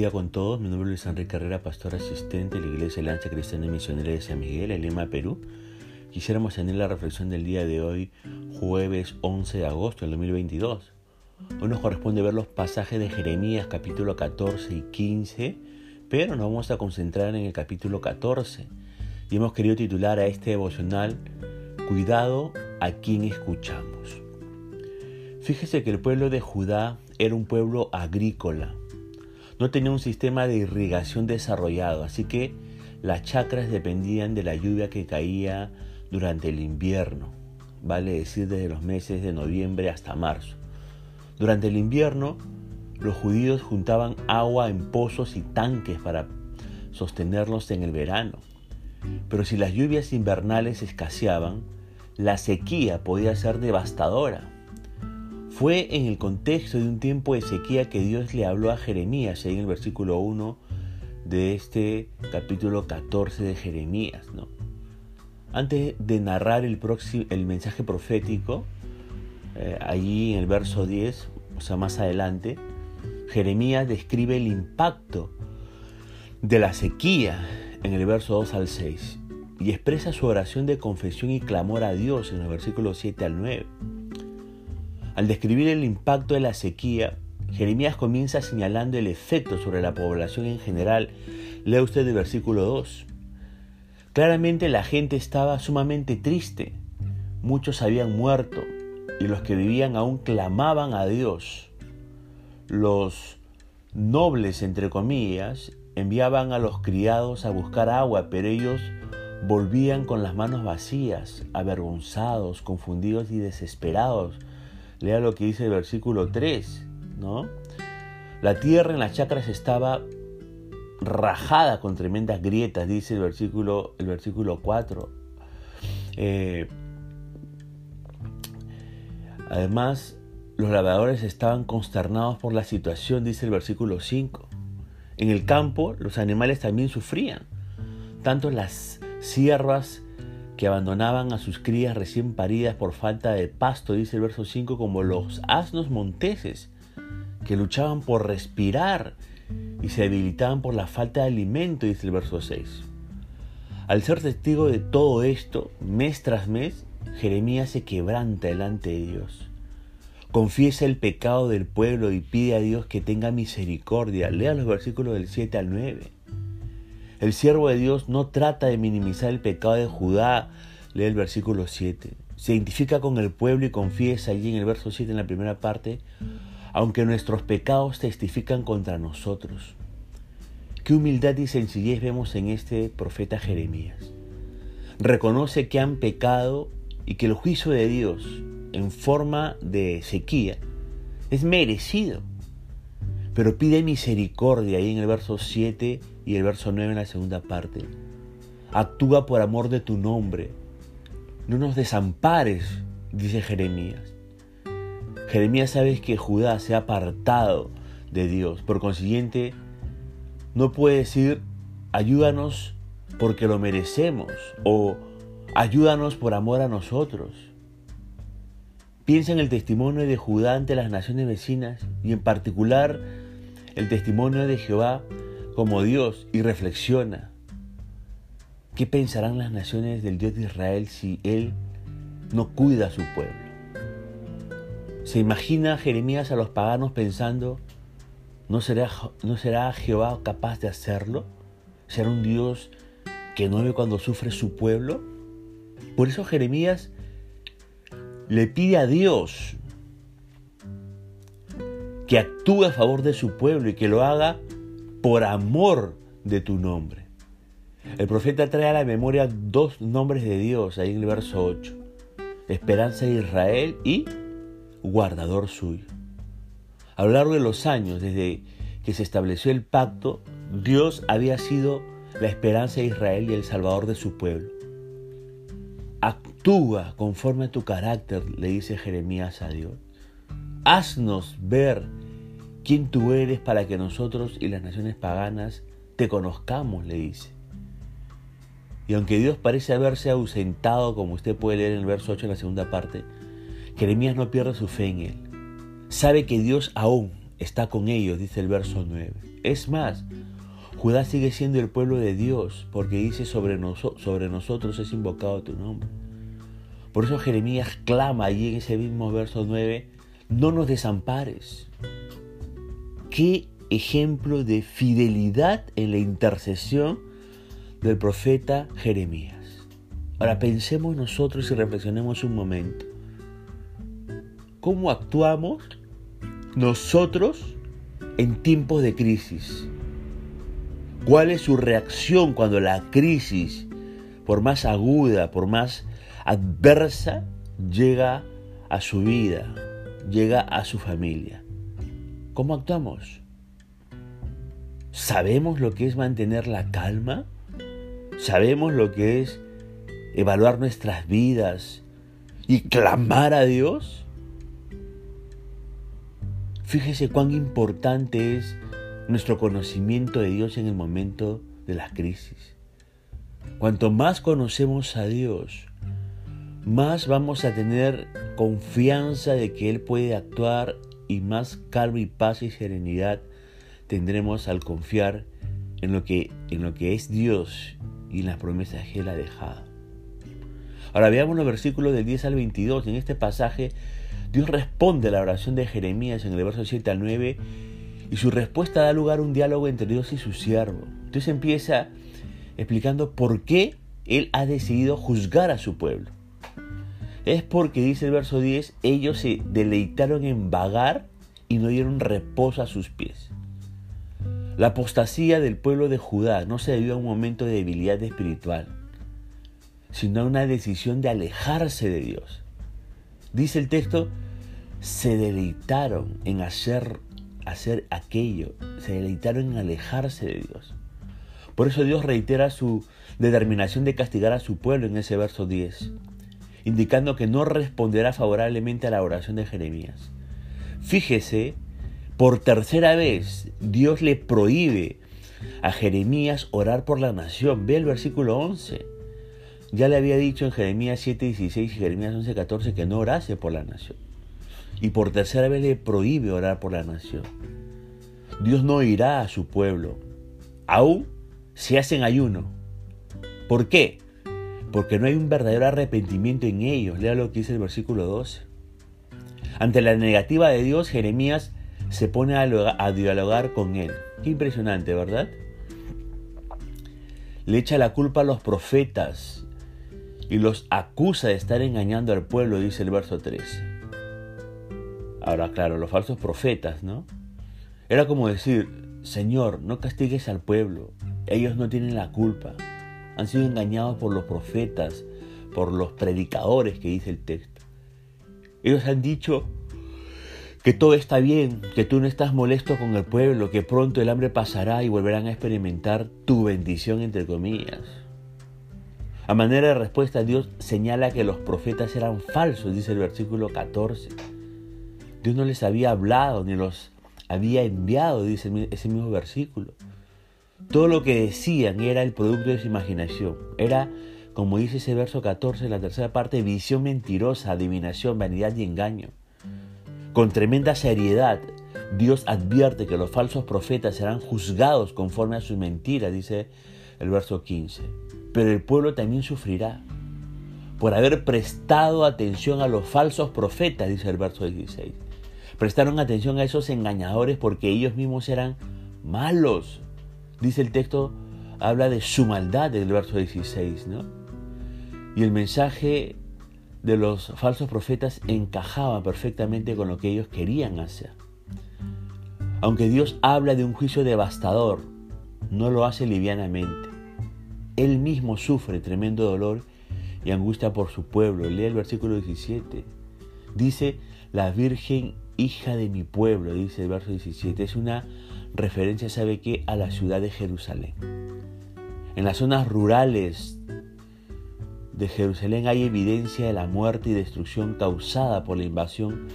día con todos. Mi nombre es Luis Enrique Carrera, pastor asistente de la Iglesia Lanza Cristiana y Misionera de San Miguel, en Lima, Perú. Quisiéramos tener la reflexión del día de hoy, jueves 11 de agosto del 2022. Hoy nos corresponde ver los pasajes de Jeremías capítulo 14 y 15, pero nos vamos a concentrar en el capítulo 14. Y hemos querido titular a este devocional, Cuidado a quien escuchamos. Fíjese que el pueblo de Judá era un pueblo agrícola no tenía un sistema de irrigación desarrollado, así que las chacras dependían de la lluvia que caía durante el invierno, vale decir desde los meses de noviembre hasta marzo. Durante el invierno, los judíos juntaban agua en pozos y tanques para sostenerlos en el verano. Pero si las lluvias invernales escaseaban, la sequía podía ser devastadora. Fue en el contexto de un tiempo de sequía que Dios le habló a Jeremías, ahí en el versículo 1 de este capítulo 14 de Jeremías. ¿no? Antes de narrar el, el mensaje profético, eh, allí en el verso 10, o sea, más adelante, Jeremías describe el impacto de la sequía en el verso 2 al 6 y expresa su oración de confesión y clamor a Dios en el versículo 7 al 9. Al describir el impacto de la sequía, Jeremías comienza señalando el efecto sobre la población en general. Lea usted el versículo 2. Claramente la gente estaba sumamente triste. Muchos habían muerto y los que vivían aún clamaban a Dios. Los nobles, entre comillas, enviaban a los criados a buscar agua, pero ellos volvían con las manos vacías, avergonzados, confundidos y desesperados Lea lo que dice el versículo 3, ¿no? La tierra en las chacras estaba rajada con tremendas grietas, dice el versículo, el versículo 4. Eh, además, los labradores estaban consternados por la situación, dice el versículo 5. En el campo, los animales también sufrían. Tanto las siervas que abandonaban a sus crías recién paridas por falta de pasto, dice el verso 5, como los asnos monteses, que luchaban por respirar y se debilitaban por la falta de alimento, dice el verso 6. Al ser testigo de todo esto, mes tras mes, Jeremías se quebranta delante de Dios. Confiesa el pecado del pueblo y pide a Dios que tenga misericordia. Lea los versículos del 7 al 9. El siervo de Dios no trata de minimizar el pecado de Judá, lee el versículo 7. Se identifica con el pueblo y confiesa allí en el verso 7 en la primera parte, aunque nuestros pecados testifican contra nosotros. Qué humildad y sencillez vemos en este profeta Jeremías. Reconoce que han pecado y que el juicio de Dios en forma de sequía es merecido pero pide misericordia ahí en el verso 7 y el verso 9 en la segunda parte. Actúa por amor de tu nombre. No nos desampares, dice Jeremías. Jeremías sabe que Judá se ha apartado de Dios. Por consiguiente, no puede decir, ayúdanos porque lo merecemos o ayúdanos por amor a nosotros. Piensa en el testimonio de Judá ante las naciones vecinas y en particular el testimonio de Jehová como Dios y reflexiona. ¿Qué pensarán las naciones del Dios de Israel si Él no cuida a su pueblo? ¿Se imagina Jeremías a los paganos pensando, ¿no será, ¿no será Jehová capaz de hacerlo? ¿Será un Dios que no ve cuando sufre su pueblo? Por eso Jeremías le pide a Dios que actúe a favor de su pueblo y que lo haga por amor de tu nombre. El profeta trae a la memoria dos nombres de Dios ahí en el verso 8. Esperanza de Israel y guardador suyo. A lo largo de los años, desde que se estableció el pacto, Dios había sido la esperanza de Israel y el salvador de su pueblo. Actúa conforme a tu carácter, le dice Jeremías a Dios. Haznos ver quién tú eres para que nosotros y las naciones paganas te conozcamos, le dice. Y aunque Dios parece haberse ausentado, como usted puede leer en el verso 8 en la segunda parte, Jeremías no pierde su fe en él. Sabe que Dios aún está con ellos, dice el verso 9. Es más, Judá sigue siendo el pueblo de Dios porque dice sobre, sobre nosotros es invocado tu nombre. Por eso Jeremías clama allí en ese mismo verso 9, no nos desampares. Qué ejemplo de fidelidad en la intercesión del profeta Jeremías. Ahora pensemos nosotros y reflexionemos un momento. ¿Cómo actuamos nosotros en tiempos de crisis? ¿Cuál es su reacción cuando la crisis, por más aguda, por más adversa, llega a su vida, llega a su familia? ¿Cómo actuamos? ¿Sabemos lo que es mantener la calma? ¿Sabemos lo que es evaluar nuestras vidas y clamar a Dios? Fíjese cuán importante es nuestro conocimiento de Dios en el momento de la crisis. Cuanto más conocemos a Dios, más vamos a tener confianza de que Él puede actuar y más calma y paz y serenidad tendremos al confiar en lo que, en lo que es Dios y en las promesas que Él ha dejado. Ahora veamos los versículos del 10 al 22. En este pasaje Dios responde a la oración de Jeremías en el verso 7 al 9 y su respuesta da lugar a un diálogo entre Dios y su siervo. Entonces empieza explicando por qué Él ha decidido juzgar a su pueblo. Es porque, dice el verso 10, ellos se deleitaron en vagar y no dieron reposo a sus pies. La apostasía del pueblo de Judá no se debió a un momento de debilidad espiritual, sino a una decisión de alejarse de Dios. Dice el texto, se deleitaron en hacer hacer aquello, se deleitaron en alejarse de Dios. Por eso Dios reitera su determinación de castigar a su pueblo en ese verso 10, indicando que no responderá favorablemente a la oración de Jeremías. Fíjese, por tercera vez Dios le prohíbe a Jeremías orar por la nación. Ve el versículo 11. Ya le había dicho en Jeremías 7:16 y Jeremías 11:14 que no orase por la nación y por tercera vez le prohíbe orar por la nación. Dios no irá a su pueblo, aún si hacen ayuno. ¿Por qué? Porque no hay un verdadero arrepentimiento en ellos. Lea lo que dice el versículo 12. Ante la negativa de Dios, Jeremías se pone a dialogar con él. Qué impresionante, ¿verdad? Le echa la culpa a los profetas y los acusa de estar engañando al pueblo, dice el verso 13. Ahora, claro, los falsos profetas, ¿no? Era como decir, Señor, no castigues al pueblo, ellos no tienen la culpa, han sido engañados por los profetas, por los predicadores que dice el texto. Ellos han dicho que todo está bien, que tú no estás molesto con el pueblo, que pronto el hambre pasará y volverán a experimentar tu bendición, entre comillas. A manera de respuesta, Dios señala que los profetas eran falsos, dice el versículo 14 Dios no les había hablado ni los había enviado, dice ese mismo versículo. Todo lo que decían era el producto de su imaginación. Era, como dice ese verso 14, la tercera parte, visión mentirosa, adivinación, vanidad y engaño. Con tremenda seriedad, Dios advierte que los falsos profetas serán juzgados conforme a sus mentiras, dice el verso 15. Pero el pueblo también sufrirá por haber prestado atención a los falsos profetas, dice el verso 16 prestaron atención a esos engañadores porque ellos mismos eran malos. Dice el texto, habla de su maldad del verso 16, ¿no? Y el mensaje de los falsos profetas encajaba perfectamente con lo que ellos querían hacer. Aunque Dios habla de un juicio devastador, no lo hace livianamente. Él mismo sufre tremendo dolor y angustia por su pueblo. Lee el versículo 17. Dice, la Virgen hija de mi pueblo, dice el verso 17. Es una referencia, ¿sabe qué? A la ciudad de Jerusalén. En las zonas rurales de Jerusalén hay evidencia de la muerte y destrucción causada por la invasión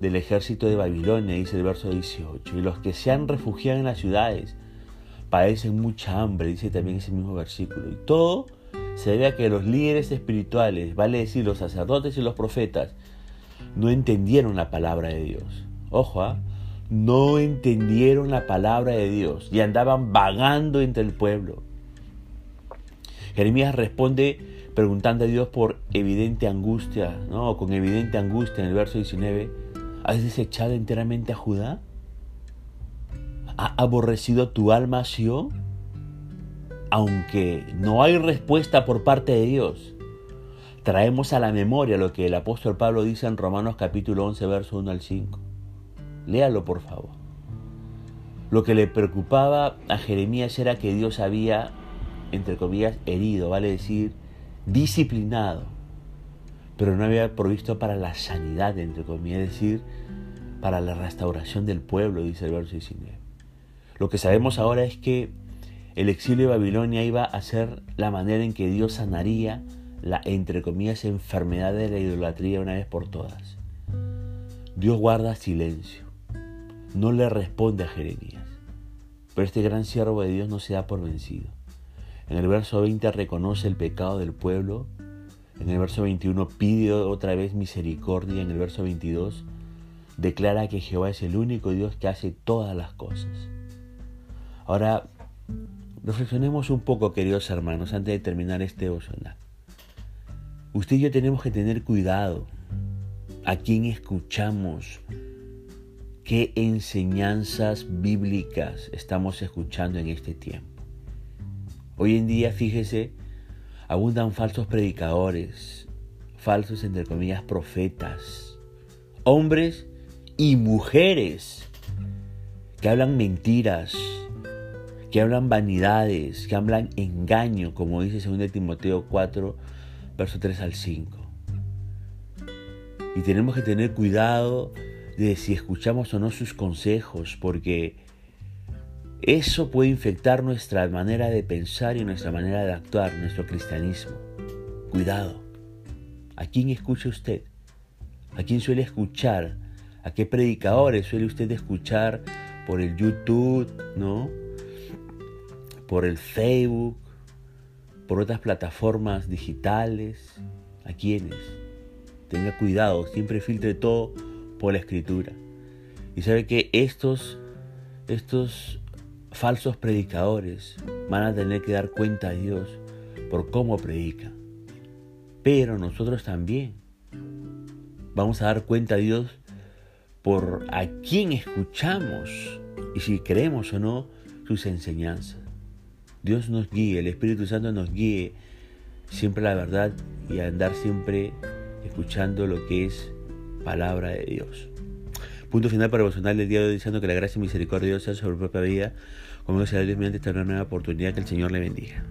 del ejército de Babilonia, dice el verso 18. Y los que se han refugiado en las ciudades padecen mucha hambre, dice también ese mismo versículo. Y todo se debe a que los líderes espirituales, vale decir los sacerdotes y los profetas, no entendieron la palabra de Dios. Ojo, ¿ah? No entendieron la palabra de Dios y andaban vagando entre el pueblo. Jeremías responde preguntando a Dios por evidente angustia, ¿no? Con evidente angustia en el verso 19. ¿Has desechado enteramente a Judá? ¿Ha aborrecido tu alma a Aunque no hay respuesta por parte de Dios, traemos a la memoria lo que el apóstol Pablo dice en Romanos capítulo 11, verso 1 al 5. Léalo, por favor. Lo que le preocupaba a Jeremías era que Dios había, entre comillas, herido, vale decir, disciplinado, pero no había provisto para la sanidad, entre comillas, es decir, para la restauración del pueblo, dice el verso 19. Lo que sabemos ahora es que el exilio de Babilonia iba a ser la manera en que Dios sanaría la, entre comillas, enfermedad de la idolatría una vez por todas. Dios guarda silencio, no le responde a Jeremías, pero este gran siervo de Dios no se da por vencido. En el verso 20 reconoce el pecado del pueblo, en el verso 21 pide otra vez misericordia, en el verso 22 declara que Jehová es el único Dios que hace todas las cosas. Ahora, reflexionemos un poco, queridos hermanos, antes de terminar este devocional. Usted y yo tenemos que tener cuidado a quién escuchamos, qué enseñanzas bíblicas estamos escuchando en este tiempo. Hoy en día, fíjese, abundan falsos predicadores, falsos entre comillas profetas, hombres y mujeres que hablan mentiras, que hablan vanidades, que hablan engaño, como dice 2 Timoteo 4, verso 3 al 5. Y tenemos que tener cuidado de si escuchamos o no sus consejos, porque eso puede infectar nuestra manera de pensar y nuestra manera de actuar, nuestro cristianismo. Cuidado. ¿A quién escucha usted? ¿A quién suele escuchar? ¿A qué predicadores suele usted escuchar por el YouTube, no? Por el Facebook, por otras plataformas digitales. ¿A quiénes? Tenga cuidado, siempre filtre todo por la escritura. Y sabe que estos, estos falsos predicadores van a tener que dar cuenta a Dios por cómo predican. Pero nosotros también vamos a dar cuenta a Dios por a quién escuchamos y si creemos o no sus enseñanzas. Dios nos guíe, el Espíritu Santo nos guíe siempre la verdad y a andar siempre escuchando lo que es palabra de Dios. Punto final para el del día de hoy, diciendo que la gracia y misericordia de Dios sea sobre su propia vida. Como sea Dios mediante esta nueva oportunidad que el Señor le bendiga.